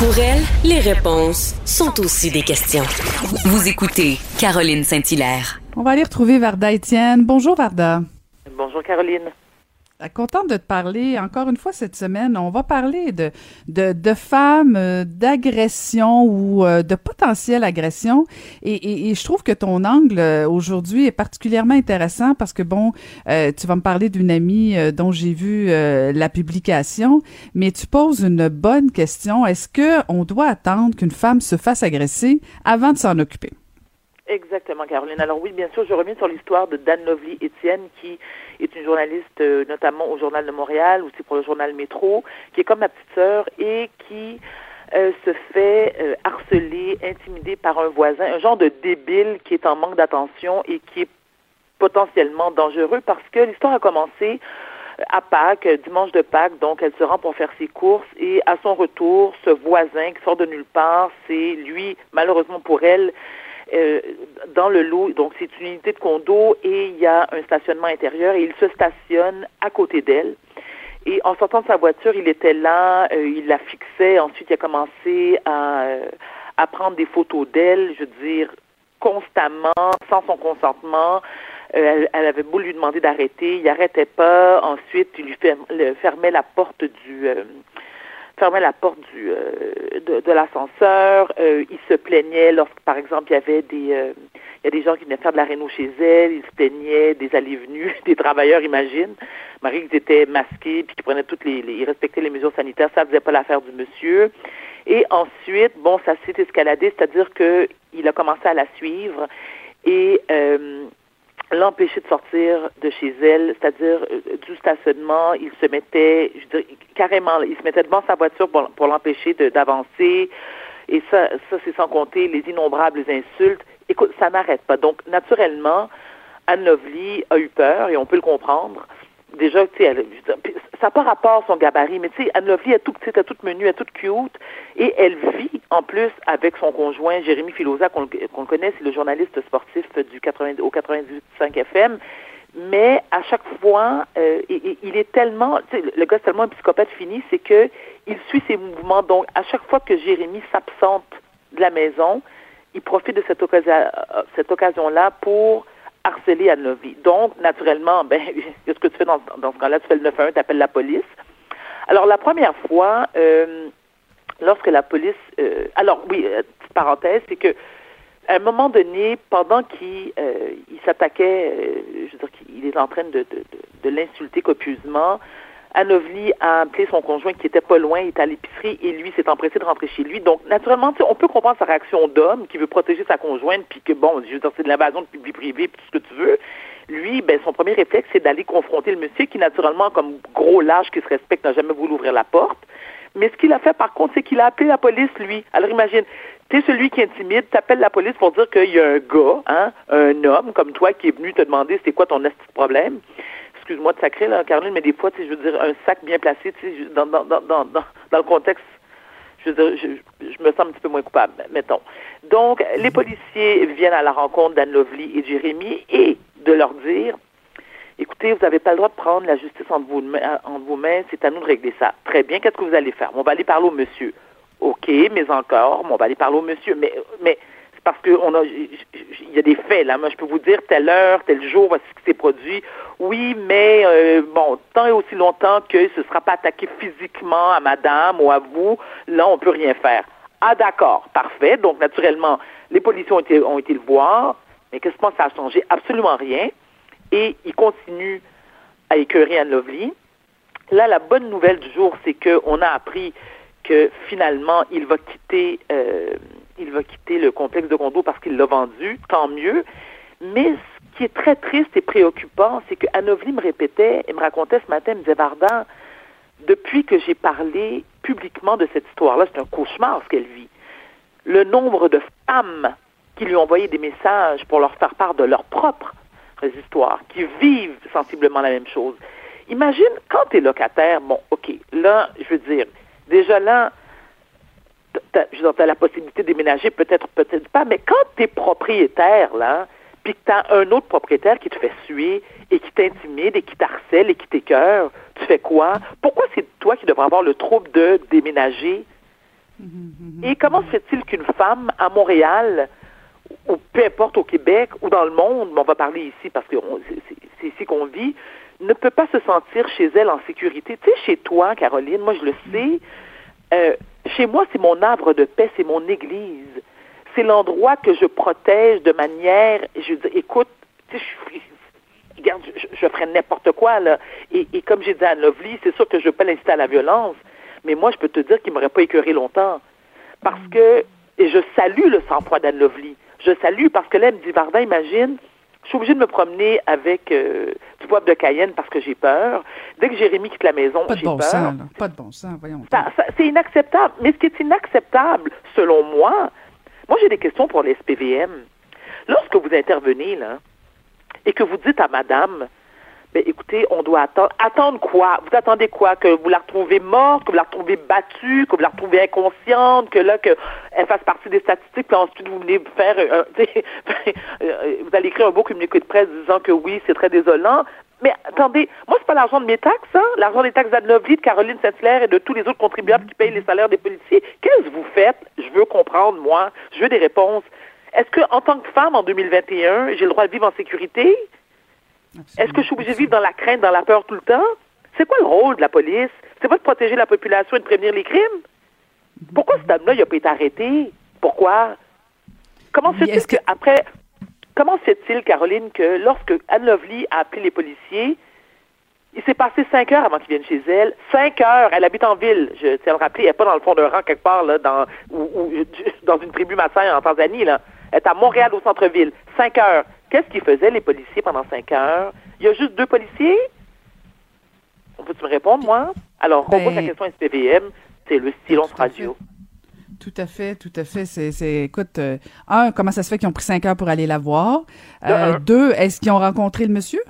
Pour elle, les réponses sont aussi des questions. Vous écoutez Caroline Saint-Hilaire. On va aller retrouver Varda Étienne. Bonjour Varda. Bonjour Caroline. Euh, contente de te parler encore une fois cette semaine. On va parler de, de, de femmes, euh, d'agression ou euh, de potentielle agression. Et, et, je trouve que ton angle aujourd'hui est particulièrement intéressant parce que, bon, tu vas me parler d'une amie dont j'ai vu la publication, mais tu poses une bonne question. Est-ce que on doit attendre qu'une femme se fasse agresser avant de s'en occuper? Exactement, Caroline. Alors oui, bien sûr, je reviens sur l'histoire de Dan Lovely Étienne, qui est une journaliste euh, notamment au Journal de Montréal, aussi pour le journal Métro, qui est comme ma petite sœur et qui euh, se fait euh, harceler, intimider par un voisin, un genre de débile qui est en manque d'attention et qui est potentiellement dangereux parce que l'histoire a commencé à Pâques, dimanche de Pâques, donc elle se rend pour faire ses courses et à son retour, ce voisin qui sort de nulle part, c'est lui, malheureusement pour elle, euh, dans le lot, donc c'est une unité de condo et il y a un stationnement intérieur et il se stationne à côté d'elle. Et en sortant de sa voiture, il était là, euh, il la fixait. Ensuite, il a commencé à, euh, à prendre des photos d'elle, je veux dire, constamment, sans son consentement. Elle, avait beau lui demander d'arrêter, il n'arrêtait pas. Ensuite, il lui fermait la porte du fermait la porte du euh, de, l'ascenseur. Euh, il se plaignait lorsque, par exemple, il y avait des euh, il y a des gens qui venaient faire de la réno chez elle. Il se plaignait des allées-venues, des travailleurs, imagine. Marie, ils étaient masqués puis qui prenaient toutes les, ils respectaient les mesures sanitaires. Ça faisait pas l'affaire du monsieur. Et ensuite, bon, ça s'est escaladé, c'est-à-dire que il a commencé à la suivre et l'empêcher de sortir de chez elle, c'est-à-dire euh, du stationnement, il se mettait, je dirais, carrément, il se mettait devant sa voiture pour, pour l'empêcher d'avancer. Et ça, ça c'est sans compter les innombrables insultes. Écoute, ça n'arrête pas. Donc, naturellement, Anne Lovely a eu peur, et on peut le comprendre déjà, tu sais, ça n'a pas rapport son gabarit, mais tu sais, Anne Lovely est toute petite, elle est toute menue, elle est toute cute, et elle vit en plus avec son conjoint Jérémy Filosa, qu'on le connaît, c'est le journaliste sportif du 80, au 98.5 FM, mais à chaque fois, euh, il, est tellement, le gars est tellement un psychopathe fini, c'est que il suit ses mouvements. Donc, à chaque fois que Jérémy s'absente de la maison, il profite de cette occasion, euh, cette occasion-là pour harceler Anne Lovely. Donc, naturellement, ben, qu'est-ce que tu fais dans, dans ce cas-là? Tu fais le 911, tu appelles la police. Alors, la première fois, euh, lorsque la police... Euh, alors, oui, euh, petite parenthèse, c'est que à un moment donné, pendant qu'il il s'attaquait, je veux dire qu'il est en train de, de, de, de l'insulter copieusement, Anovli a appelé son conjoint qui était pas loin, il est à l'épicerie et lui s'est empressé de rentrer chez lui. Donc, naturellement, on peut comprendre sa réaction d'homme qui veut protéger sa conjointe, puis que bon, je veux dire, c'est de l'invasion de vie privée, puis tout ce que tu veux. Lui, ben, son premier réflexe, c'est d'aller confronter le monsieur qui, naturellement, comme gros lâche qui se respecte, n'a jamais voulu ouvrir la porte. Mais ce qu'il a fait, par contre, c'est qu'il a appelé la police, lui. Alors, imagine, t'es celui qui intimide, t'appelles la police pour dire qu'il y a un gars, hein, un homme comme toi qui est venu te demander c'est quoi ton problème excuse-moi de sacrer, là, Caroline, mais des fois, je veux dire, un sac bien placé, dans, dans, dans, dans, dans le contexte, je veux dire, je, je, me sens un petit peu moins coupable, mettons. Donc, les policiers viennent à la rencontre d'Anne Lovely et Jérémy et de leur dire, écoutez, vous n'avez pas le droit de prendre la justice entre vos, entre vos mains, c'est à nous de régler ça. Très bien, qu'est-ce que vous allez faire? On va aller parler au monsieur. OK, mais encore, on va aller parler au monsieur. Mais, mais parce que on a, il y a des faits là. Moi, je peux vous dire telle heure, tel jour, voici ce qui s'est produit. Oui, mais euh, bon, tant et aussi longtemps que ce ne sera pas attaqué physiquement à Madame ou à vous, là, on peut rien faire. Ah, d'accord, parfait. Donc, naturellement, les policiers ont été, le voir, mais qu'est-ce que ça a changé Absolument rien. Et il continue à écœurer Anne Lovely. Là, la bonne nouvelle du jour, c'est qu'on a appris que finalement, il va quitter. Euh, le complexe de condo parce qu'il l'a vendu, tant mieux. Mais ce qui est très triste et préoccupant, c'est que Anovli me répétait et me racontait ce matin, me disait Vardan, depuis que j'ai parlé publiquement de cette histoire-là, c'est un cauchemar ce qu'elle vit. Le nombre de femmes qui lui ont envoyé des messages pour leur faire part de leurs propres histoires, qui vivent sensiblement la même chose. Imagine quand tu es locataire, bon, OK, là, je veux dire, déjà là, tu as la possibilité de déménager, peut-être, peut-être pas, mais quand tu es propriétaire, là, puis que tu as un autre propriétaire qui te fait suer et qui t'intimide et qui t'harcèle et qui t'écœure, tu fais quoi? Pourquoi c'est toi qui devrais avoir le trouble de déménager? Et comment se fait-il qu'une femme à Montréal, ou peu importe au Québec ou dans le monde, mais on va parler ici parce que c'est ici qu'on vit, ne peut pas se sentir chez elle en sécurité? Tu sais, chez toi, Caroline, moi je le sais, euh, chez moi c'est mon arbre de paix, c'est mon église. C'est l'endroit que je protège de manière, je dis, écoute, je, regarde, je, ferais n'importe quoi, là. Et, comme j'ai dit à Lovely, c'est sûr que je ne veux pas l'inciter à la violence, mais moi, je peux te dire qu'il m'aurait pas écœuré longtemps. Parce que, et je salue le sang-froid d'Anne Lovely. Je salue parce que là, elle me dit, Varda, imagine, suis obligée de me promener avec euh, du poivre de Cayenne parce que j'ai peur. Dès que Jérémy quitte la maison, Pas de j'ai bon peur. sens, là. Pas de bon sens, voyons. C'est inacceptable. Mais ce qui est inacceptable, selon moi, moi j'ai des questions pour les SPVM. Lorsque vous intervenez, là, et que vous dites à madame, ben écoutez, on doit attendre. Attendre quoi? Vous attendez quoi? Que vous la retrouvez morte, que vous la retrouvez battue, que vous la retrouvez inconsciente, que là, que elle fasse partie des statistiques, puis ensuite vous venez faire un, tu sais, euh, vous allez écrire un beau communiqué de presse disant que oui, c'est très désolant. Mais attendez, moi, c'est pas l'argent de mes taxes, hein? L'argent des taxes d'Anne Lovely, de Caroline Saint-Hilaire et de tous les autres contribuables qui payent les salaires des policiers. Qu'est-ce que vous faites? Je veux comprendre, moi. Je veux des réponses. Est-ce que, en tant que femme, en 2021, j'ai le droit de vivre en sécurité? Est-ce que je suis obligée de vivre dans la crainte, dans la peur tout le temps? C'est quoi le rôle de la police? C'est pas de protéger la population et de prévenir les crimes? Pourquoi cet homme-là, il n'a pas été arrêté? Pourquoi? Comment se fait-il est-ce que- que, après, comment se fait-il, Caroline, que lorsque Anne Lovely a appelé les policiers, il s'est passé cinq heures avant qu'ils viennent chez elle? Cinq heures! Elle habite en ville. Je tiens à le rappeler, elle n'est pas dans le fond d'un rang quelque part, là, dans, ou, ou- dans une tribu Maasai en Tanzanie, là. Elle est à Montréal, au centre-ville. Cinq heures. Qu'est-ce qu'ils faisaient, les policiers, pendant cinq heures? Il y a juste deux policiers? On peut-tu me répondre, moi? Alors, on Ben, pose la question SPVM, c'est le silence à radio. Tout à fait, tout à fait. C'est, c'est, écoute, euh, un, comment ça se fait qu'ils ont pris cinq heures pour aller la voir? Euh, deux, est-ce qu'ils ont rencontré le monsieur?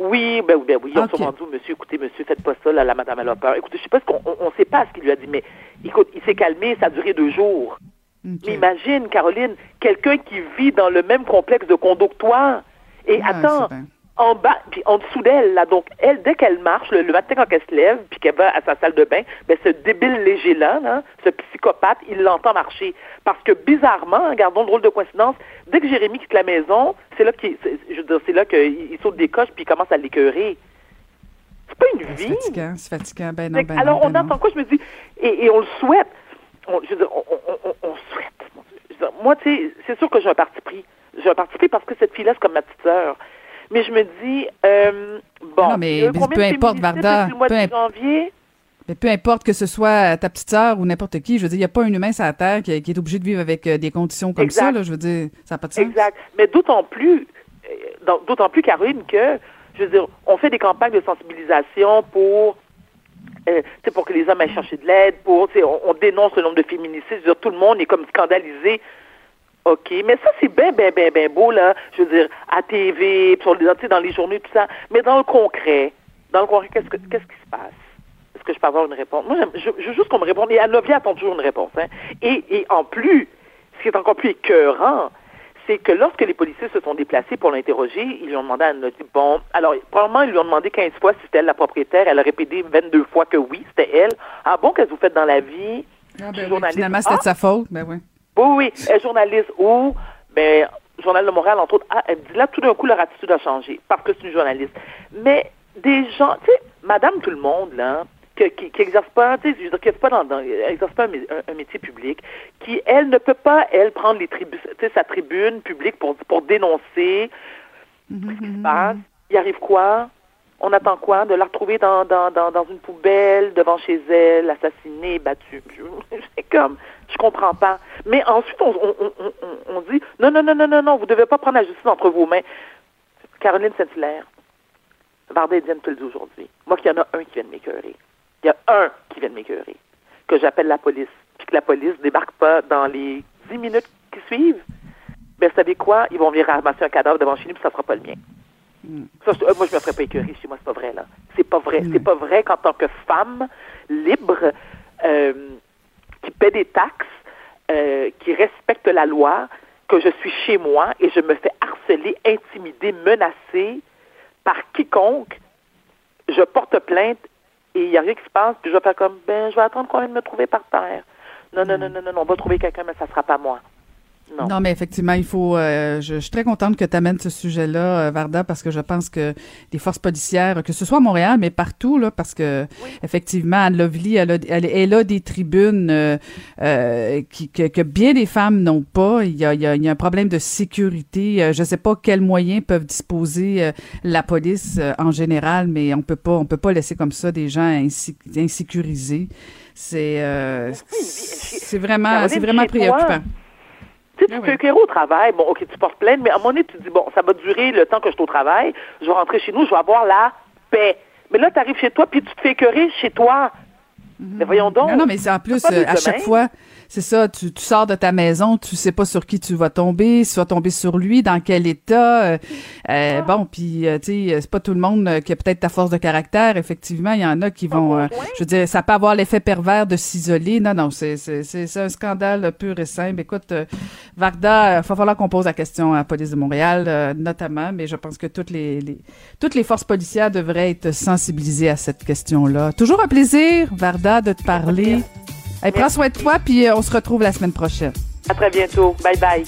Oui, ben, oui, ben oui, ils ont Ok. sûrement dit, monsieur, écoutez, monsieur, faites pas ça, là, la madame, elle a peur. Écoutez, je sais pas ce qu'on, on, on sait pas ce qu'il lui a dit, mais écoute, il s'est calmé, ça a duré deux jours. Ok. Mais imagine, Caroline, quelqu'un qui vit dans le même complexe de condo que toi. Et Ah, attends, c'est en bas, puis en dessous d'elle, là, donc, elle, dès qu'elle marche, le, le matin quand elle se lève, puis qu'elle va à sa salle de bain, ben, ce débile léger-là, là, ce psychopathe, il l'entend marcher. Parce que, bizarrement, gardons le drôle de coïncidence, dès que Jérémy quitte la maison, c'est là qu'il, c'est- c'est là qu'il saute des coches, puis il commence à l'écœurer. C'est pas une C'est vie. fatigant, c'est fatigant. Ben non, ben alors, non, on ben non. entend quoi? Je me dis, et, et on le souhaite. On, je veux dire, on, on, on, on souhaite. Je veux dire, moi, tu sais, c'est sûr que j'ai un parti pris. J'ai un parti pris parce que cette fille-là, c'est comme ma petite sœur. Mais je me dis, euh, bon, Non, mais- peu de importe, Varda, le mois peu de janvier? Mais peu importe que ce soit ta petite sœur ou n'importe qui, je veux dire, il n'y a pas un humain sur la Terre qui, qui est obligé de vivre avec euh, des conditions comme Exact. ça, là, je veux dire, ça n'a pas de sens. Exact. Mais d'autant plus, euh, d'autant plus, Caroline, que, je veux dire, on fait des campagnes de sensibilisation pour, euh, pour que les hommes aillent chercher de l'aide, pour, on, on dénonce le nombre de féminicides, tout le monde est comme scandalisé. OK, mais ça, c'est bien, bien, bien, bien beau, là, je veux dire, à TV, sur les, dans les journaux, tout ça. Mais dans le concret, dans le concret, qu'est-ce, que, qu'est-ce qui se passe? Est-ce que je peux avoir une réponse? Moi, je, je veux juste qu'on me réponde. Et Anovia attend toujours une réponse. Hein. Et, et en plus, ce qui est encore plus écœurant, c'est que lorsque les policiers se sont déplacés pour l'interroger, ils lui ont demandé à bon, alors, probablement, ils lui ont demandé 15 fois si c'était elle la propriétaire. Elle a répété 22 fois que oui, c'était elle. Ah bon, qu'est-ce que vous faites dans la vie? Ah, ben oui, finalement, c'était Ah! de sa faute. Ben oui. Oui, oui, elle journaliste où? Ben, Journal de Montréal, entre autres. Ah, elle me dit là, tout d'un coup, leur attitude a changé parce que c'est une journaliste. Mais des gens, tu sais, Madame Tout le Monde, là, qui, qui exerce pas, tu sais, pas dans, un, mé- un- un métier public, qui, elle, ne peut pas, elle, prendre les tribu- tu sais, sa tribune publique pour, pour dénoncer Mhm, ce qui se passe. Il arrive quoi? On attend quoi? De la retrouver dans, dans, dans, une poubelle, devant chez elle, assassinée, battue? C'est comme, je comprends pas. Mais ensuite, on, on, on, on, dit, non, non, non, non, non, non, vous devez pas prendre la justice entre vos mains. Caroline Saint-Hilaire, Varda le dit aujourd'hui. Moi, qu'il y en a un qui vient de m'écœurer. Il y a un qui vient de m'écœurer. Que j'appelle la police. Puis que la police débarque pas dans les dix minutes qui suivent. Ben, vous savez quoi? Ils vont venir ramasser un cadavre devant chez nous, puis ça sera pas le mien. Ça, je- euh, moi, je me ferais pas écœurer chez moi, c'est pas vrai, là. C'est pas vrai. C'est pas vrai qu'en tant que femme libre, euh, qui paie des taxes, euh, qui respecte la loi, que je suis chez moi et je me fais harceler, intimider, menacer par quiconque, je porte plainte et il n'y a rien qui se passe, puis je vais faire comme, ben, je vais attendre qu'on vienne me trouver par terre. Non, non, non, non, non, on va trouver quelqu'un, mais ça sera pas moi. Non. mais effectivement, il faut. Euh, je, suis très contente que tu amènes ce sujet-là, euh, Varda, parce que je pense que les forces policières, que ce soit à Montréal, mais partout, là, parce que effectivement, Anne Lovely, elle a, elle, a des tribunes euh, qui, que, bien des femmes n'ont pas. Il y, a, il, y a, un problème de sécurité. je ne sais pas quels moyens peuvent disposer la police en général, mais on peut pas, on peut pas laisser comme ça des gens insécurisés. C'est, c'est vraiment, c'est vraiment préoccupant. Tu sais, tu ben fais au travail, bon, OK, tu portes plainte, mais à un moment donné, tu te dis, bon, ça va durer le temps que je suis au travail, je vais rentrer chez nous, je vais avoir la paix. Mais là, tu arrives chez toi, puis tu te fais écœurer chez toi. Mhm. Mais voyons donc. Non, non mais c'est en plus, euh, à chaque fois, c'est ça, tu, tu, sors de ta maison, tu sais pas sur qui tu vas tomber, si tu vas tomber sur lui, dans quel état. Euh, euh ah. Bon, puis euh, tu sais, c'est pas tout le monde qui a peut-être ta force de caractère. Effectivement, il y en a qui vont, je veux dire, ça peut avoir l'effet pervers de s'isoler. Non, non, c'est c'est un scandale pur et simple. Écoute, Varda, il va falloir qu'on pose la question à la police de Montréal, notamment, mais je pense que toutes les, les, toutes les forces policières devraient être sensibilisées à cette question-là. Toujours un plaisir, Varda, de te parler. Hey, prends soin de toi, puis euh, on se retrouve la semaine prochaine. À très bientôt. Bye bye.